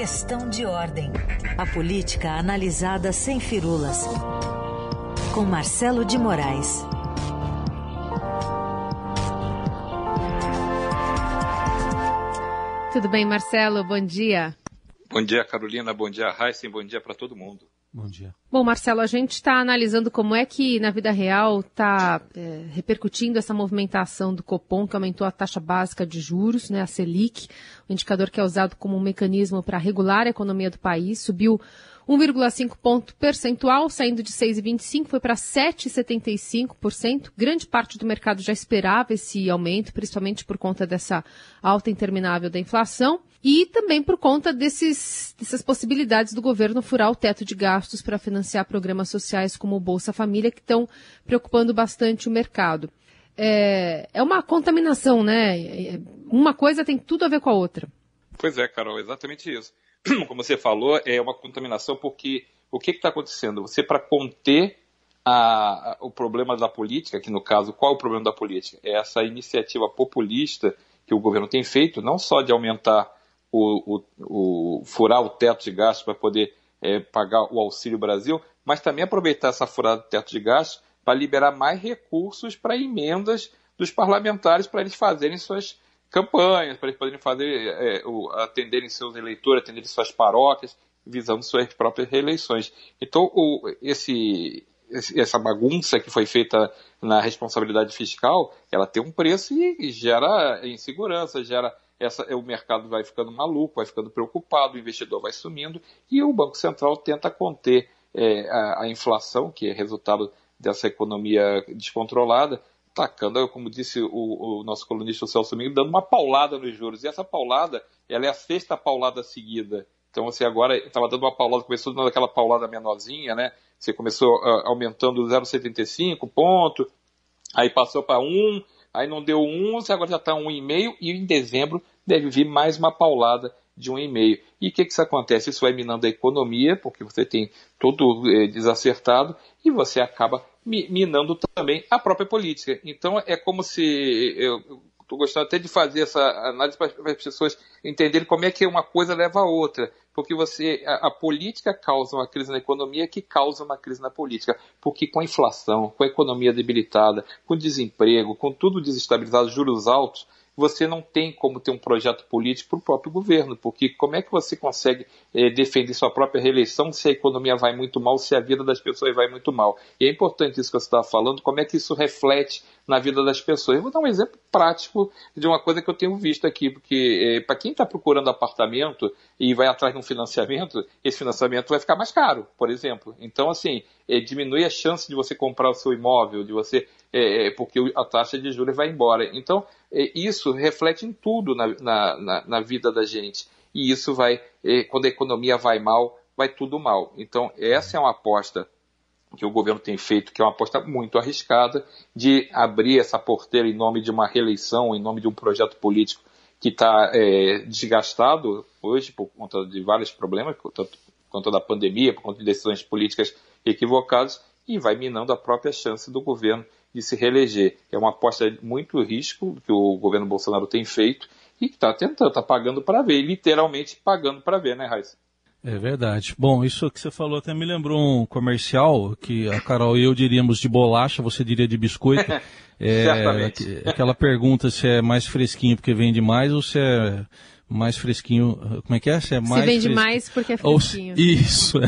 Questão de ordem. A política analisada sem firulas. Com Marcelo de Moraes. Tudo bem, Marcelo? Bom dia. Bom dia, Carolina. Bom dia, Heisen. Bom dia para todo mundo. Bom dia. Bom, Marcelo, a gente está analisando como é que na vida real está é, repercutindo essa movimentação do Copom, que aumentou a taxa básica de juros, né, a Selic, o indicador que é usado como um mecanismo para regular a economia do país, subiu 1,5 ponto percentual, saindo de 6,25 foi para 7,75%. Grande parte do mercado já esperava esse aumento, principalmente por conta dessa alta interminável da inflação e também por conta desses, dessas possibilidades do governo furar o teto de gastos para financiar programas sociais como o Bolsa Família, que estão preocupando bastante o mercado. É, é uma contaminação, né? Uma coisa tem tudo a ver com a outra. Pois é, Carol, exatamente isso. como você falou, é uma contaminação porque o que está acontecendo? Você, para conter a, a, o problema da política, que no caso, qual é o problema da política? É essa iniciativa populista que o governo tem feito, não só de aumentar o, o, o furar o teto de gastos para poder é, pagar o Auxílio Brasil, mas também aproveitar essa furada do teto de gastos para liberar mais recursos para emendas dos parlamentares para eles fazerem suas campanhas, para eles poderem fazer, é, o, atenderem seus eleitores, atenderem suas paróquias, visando suas próprias reeleições. Então, o, esse, essa bagunça que foi feita na responsabilidade fiscal, ela tem um preço e gera insegurança, gera essa, o mercado vai ficando maluco, vai ficando preocupado, o investidor vai sumindo e o Banco Central tenta conter é, a, a, inflação, que é resultado dessa economia descontrolada, tacando, como disse o, o nosso colunista Celso Domingo, dando uma paulada nos juros. E essa paulada, ela é a sexta paulada seguida. Então você agora estava dando uma paulada, começou dando aquela paulada menorzinha, né? Você começou uh, aumentando 0,75 ponto, aí passou para 1, aí não deu 1, você agora já está 1,5 e em dezembro deve vir mais uma paulada de 1,5. E o que, que isso acontece? Isso vai minando a economia, porque você tem tudo eh, desacertado, e você acaba minando também a própria política. Então é como se eu estou gostando até de fazer essa análise para as pessoas entenderem como é que uma coisa leva a outra, porque você a, a, política causa uma crise na economia que causa uma crise na política, porque com a inflação, com a economia debilitada, com desemprego, com tudo desestabilizado, juros altos, você não tem como ter um projeto político para o próprio governo, porque como é que você consegue eh, defender sua própria reeleição se a economia vai muito mal, se a vida das pessoas vai muito mal? E é importante isso que você estava falando, como é que isso reflete na vida das pessoas. Eu vou dar um exemplo prático de uma coisa que eu tenho visto aqui, porque eh, para quem está procurando apartamento e vai atrás de um financiamento, esse financiamento vai ficar mais caro, por exemplo. Então, assim, eh, diminui a chance de você comprar o seu imóvel, de você é, porque a taxa de juros vai embora. Então, é, isso reflete em tudo na, na, na, vida da gente. E isso vai, é, quando a economia vai mal, vai tudo mal. Então, essa é uma aposta que o governo tem feito, que é uma aposta muito arriscada, de abrir essa porteira em nome de uma reeleição, em nome de um projeto político que está é, desgastado hoje por conta de vários problemas, por conta da pandemia, por conta de decisões políticas equivocadas, e vai minando a própria chance do governo de se reeleger. É uma aposta muito risco que o governo Bolsonaro tem feito e que está tentando, está pagando para ver, literalmente pagando para ver, né, Raíssa? É verdade. Bom, isso que você falou até me lembrou um comercial que a Carol e eu diríamos de bolacha, você diria de biscoito. É, Certamente. Aquela pergunta se é mais fresquinho porque vende mais ou se é mais fresquinho. Como é que é? Se, é mais se vende fresquinho. mais porque é fresquinho. Ou, isso.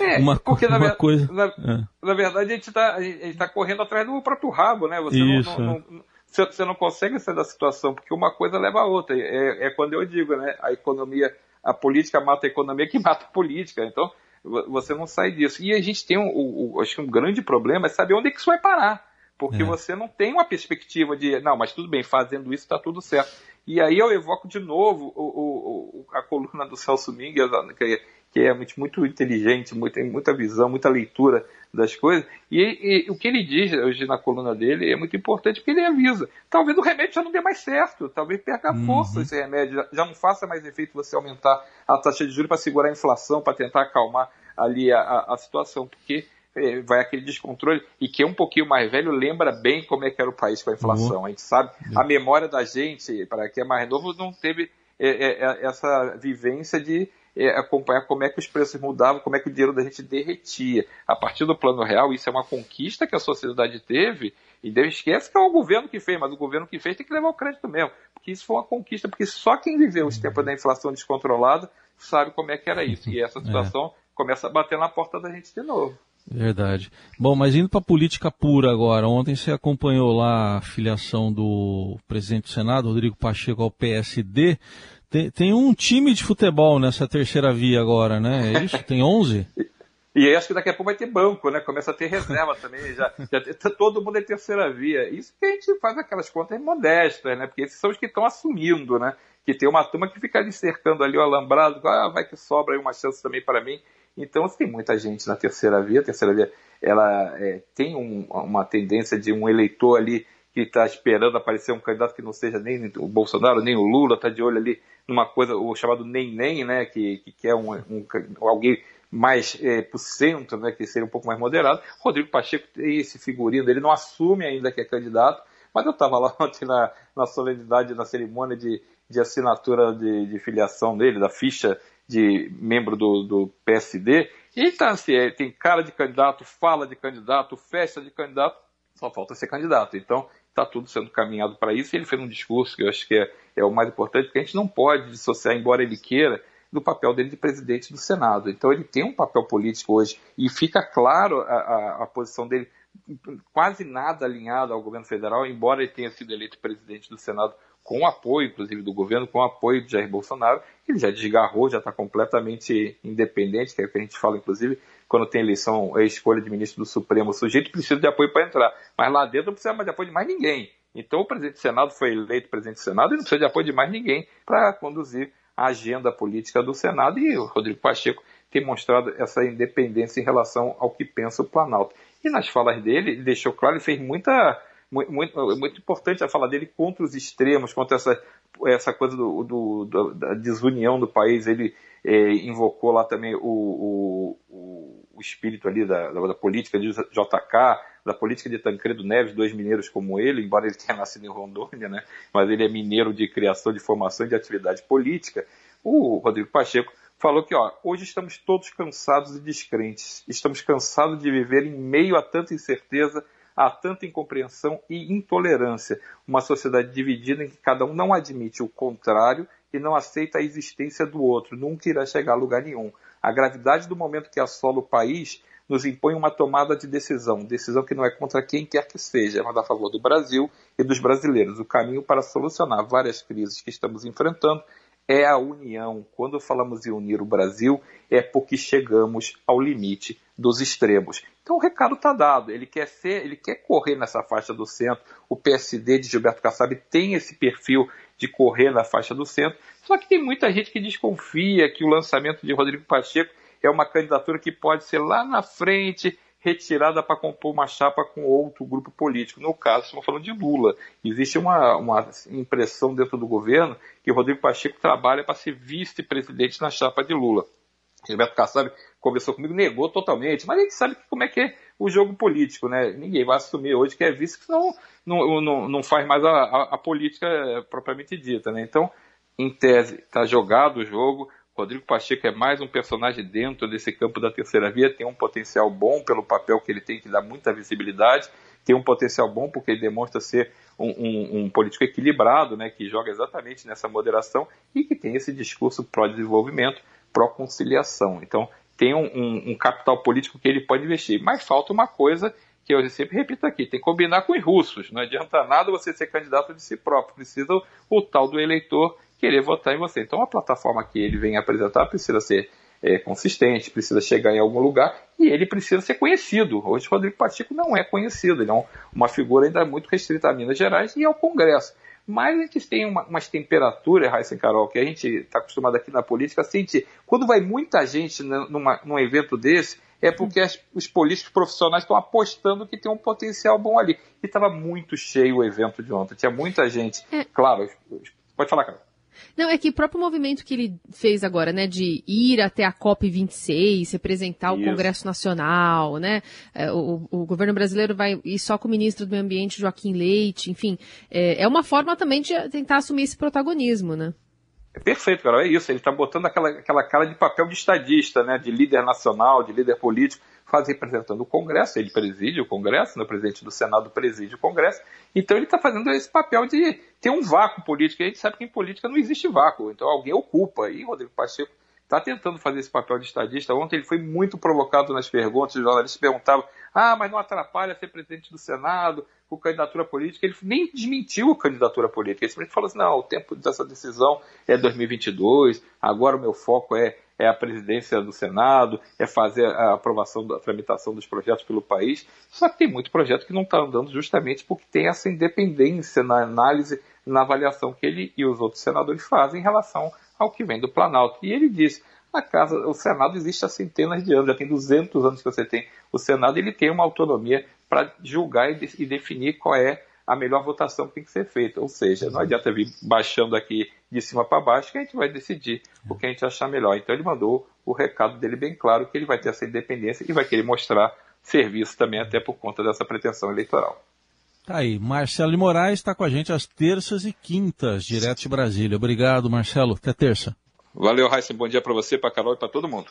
É, uma, porque uma na, coisa. Na, é. na, verdade, a gente está tá correndo atrás do próprio rabo, né? Você isso, não, não, não você não consegue sair da situação, porque uma coisa leva a outra. É, é quando eu digo, né? A economia, a política mata a economia que mata a política. Então, você não sai disso. E a gente tem, um, um, acho que um grande problema é saber onde é que isso vai parar. Porque é. você não tem uma perspectiva de, não, mas tudo bem, fazendo isso está tudo certo. E aí eu evoco de novo o, o, a coluna do Celso Mingues, que, que é muito inteligente, muito, tem muita visão, muita leitura das coisas. E, e, o que ele diz hoje na coluna dele é muito importante, porque ele avisa. Talvez o remédio já não dê mais certo, talvez perca uhum. força esse remédio, já, já, não faça mais efeito você aumentar a taxa de juros para segurar a inflação, para tentar acalmar ali a, a, a situação, porque vai aquele descontrole, e quem é um pouquinho mais velho lembra bem como é que era o país com a inflação. Uhum. A gente sabe, a memória da gente, para quem é mais novo, não teve é, é, é essa vivência de é, acompanhar como é que os preços mudavam, como é que o dinheiro da gente derretia. A partir do plano real, isso é uma conquista que a sociedade teve, e Deus esquece que é o governo que fez, mas o governo que fez tem que levar o crédito mesmo, porque isso foi uma conquista, porque só quem viveu os tempos da inflação descontrolada sabe como é que era isso, e essa é. situação é. começa a bater na porta da gente de novo. Verdade. Bom, mas indo para a política pura agora, ontem você acompanhou lá a filiação do presidente do Senado, Rodrigo Pacheco, ao PSD. Tem, tem um time de futebol nessa terceira via agora, né? É isso? Tem 11? E acho que daqui a pouco vai ter banco, né? Começa a ter reserva também. Já, já todo mundo é terceira via. Isso que a gente faz aquelas contas modestas, né? Porque esses são os que estão assumindo, né? Que tem uma turma que fica ali cercando ali o alambrado, ah, vai que sobra aí uma chance também para mim. Então, tem muita gente na terceira via. A terceira via, ela é, tem um, uma tendência de um eleitor ali que está esperando aparecer um candidato que não seja nem o Bolsonaro, nem o Lula, está de olho ali numa coisa, o chamado nem-nem, né, que, que quer um, um, alguém mais é, centro, né, que seria um pouco mais moderado. Rodrigo Pacheco tem esse figurino, ele não assume ainda que é candidato, mas eu estava lá ontem na, na solenidade, na cerimônia de, de assinatura de, de filiação dele, da ficha de membro do, do PSD, ele tá assim, tem cara de candidato, fala de candidato, festa de candidato, só falta ser candidato. Então, está tudo sendo caminhado para isso. E ele fez um discurso que eu acho que é, é o mais importante, porque a gente não pode dissociar, embora ele queira, do papel dele de presidente do Senado. Então ele tem um papel político hoje e fica claro a, a, a posição dele quase nada alinhada ao governo federal, embora ele tenha sido eleito presidente do Senado com apoio, inclusive, do governo, com apoio de Jair Bolsonaro, ele já desgarrou, já está completamente independente, que é o que a gente fala, inclusive, quando tem eleição, a escolha de ministro do Supremo, o sujeito precisa de apoio para entrar. Mas lá dentro não precisa mais de apoio de mais ninguém. Então o presidente do Senado foi eleito presidente do Senado e não precisa de apoio de mais ninguém para conduzir a agenda política do Senado. E o Rodrigo Pacheco tem mostrado essa independência em relação ao que pensa o Planalto. E nas falas dele, ele deixou claro, ele fez muita. Muito, muito, muito importante a fala dele contra os extremos, contra essa, essa coisa do, do, do da desunião do país. Ele é, invocou lá também o, o, o espírito ali da, da, da, política de JK, da política de Tancredo Neves, dois mineiros como ele, embora ele tenha nascido em Rondônia, né? mas ele é mineiro de criação, de formação e de atividade política. O Rodrigo Pacheco falou que ó, hoje estamos todos cansados e descrentes, estamos cansados de viver em meio a tanta incerteza, a tanta incompreensão e intolerância, uma sociedade dividida em que cada um não admite o contrário e não aceita a existência do outro, nunca irá chegar a lugar nenhum. A gravidade do momento que assola o país nos impõe uma tomada de decisão, decisão que não é contra quem quer que seja, mas a favor do Brasil e dos brasileiros. O caminho para solucionar várias crises que estamos enfrentando é a união. Quando falamos em unir o Brasil, é porque chegamos ao limite dos extremos. Então o recado está dado. Ele quer ser, ele quer correr nessa faixa do centro. O PSD de Gilberto Kassab tem esse perfil de correr na faixa do centro. Só que tem muita gente que desconfia que o lançamento de Rodrigo Pacheco é uma candidatura que pode ser lá na frente retirada para compor uma chapa com outro grupo político. No caso, estamos falando de Lula. Existe uma, uma impressão dentro do governo que Rodrigo Pacheco trabalha para ser vice-presidente na chapa de Lula. Gilberto Kassab conversou comigo, negou totalmente, mas a gente sabe como é que é o jogo político, né? Ninguém vai assumir hoje que é vice, senão não, não, não faz mais a, a, a política propriamente dita, né? Então, em tese, está jogado o jogo, Rodrigo Pacheco é mais um personagem dentro desse campo da terceira via, tem um potencial bom pelo papel que ele tem, que dá muita visibilidade, tem um potencial bom porque ele demonstra ser um, um, um político equilibrado, né, que joga exatamente nessa moderação e que tem esse discurso pró-desenvolvimento, pró-conciliação. Então, tem um, um, capital político que ele pode investir. Mas falta uma coisa que eu sempre repito aqui, tem que combinar com os russos. Não adianta nada você ser candidato de si próprio, precisa o tal do eleitor querer votar em você. Então a plataforma que ele vem apresentar precisa ser é, consistente, precisa chegar em algum lugar e ele precisa ser conhecido. Hoje Rodrigo Pacheco não é conhecido, ele é um, uma figura ainda muito restrita a Minas Gerais e ao Congresso. Mas a gente tem uma, umas temperaturas, Raíssa Carol, que a gente está acostumado aqui na política a sentir. Quando vai muita gente numa, num evento desse, é porque as, os políticos profissionais estão apostando que tem um potencial bom ali. E estava muito cheio o evento de ontem. Tinha muita gente. É. Claro, pode falar, cara. Não, é que o próprio movimento que ele fez agora, né, de ir até a COP26, representar Isso. o Congresso Nacional, né, é, o, o, governo brasileiro vai ir só com o ministro do Meio Ambiente, Joaquim Leite, enfim, é, é uma forma também de tentar assumir esse protagonismo, né? É perfeito, Carol, é isso. Ele está botando aquela, aquela cara de papel de estadista, né, de líder nacional, de líder político, faz representando o Congresso, ele preside o Congresso, né, o presidente do Senado preside o Congresso, então ele está fazendo esse papel de ter um vácuo político, e a gente sabe que em política não existe vácuo, então alguém ocupa, e Rodrigo Pacheco está tentando fazer esse papel de estadista. Ontem ele foi muito provocado nas perguntas, os jornalistas perguntavam, ah, mas não atrapalha ser presidente do Senado, com candidatura política. Ele nem desmentiu a candidatura política, ele simplesmente falou assim, não, o tempo dessa decisão é 2022, agora o meu foco é, é a presidência do Senado, é fazer a aprovação da tramitação dos projetos pelo país. Só que tem muito projeto que não está andando justamente porque tem essa independência na análise, na avaliação que ele e os outros senadores fazem em relação ao que vem do Planalto. E ele disse, a casa, o Senado existe há centenas de anos, já tem 200 anos que você tem o Senado, ele tem uma autonomia para julgar e, de, e, definir qual é a melhor votação que tem que ser feita. Ou seja, não adianta vir baixando aqui de cima para baixo que a gente vai decidir o que a gente achar melhor. Então ele mandou o recado dele bem claro que ele vai ter essa independência e vai querer mostrar serviço também até por conta dessa pretensão eleitoral. Tá aí, Marcelo de Moraes está com a gente às terças e quintas, direto de Brasília. Obrigado, Marcelo. Até terça. Valeu, Raíssa. Bom dia para você, para Carol e para todo mundo.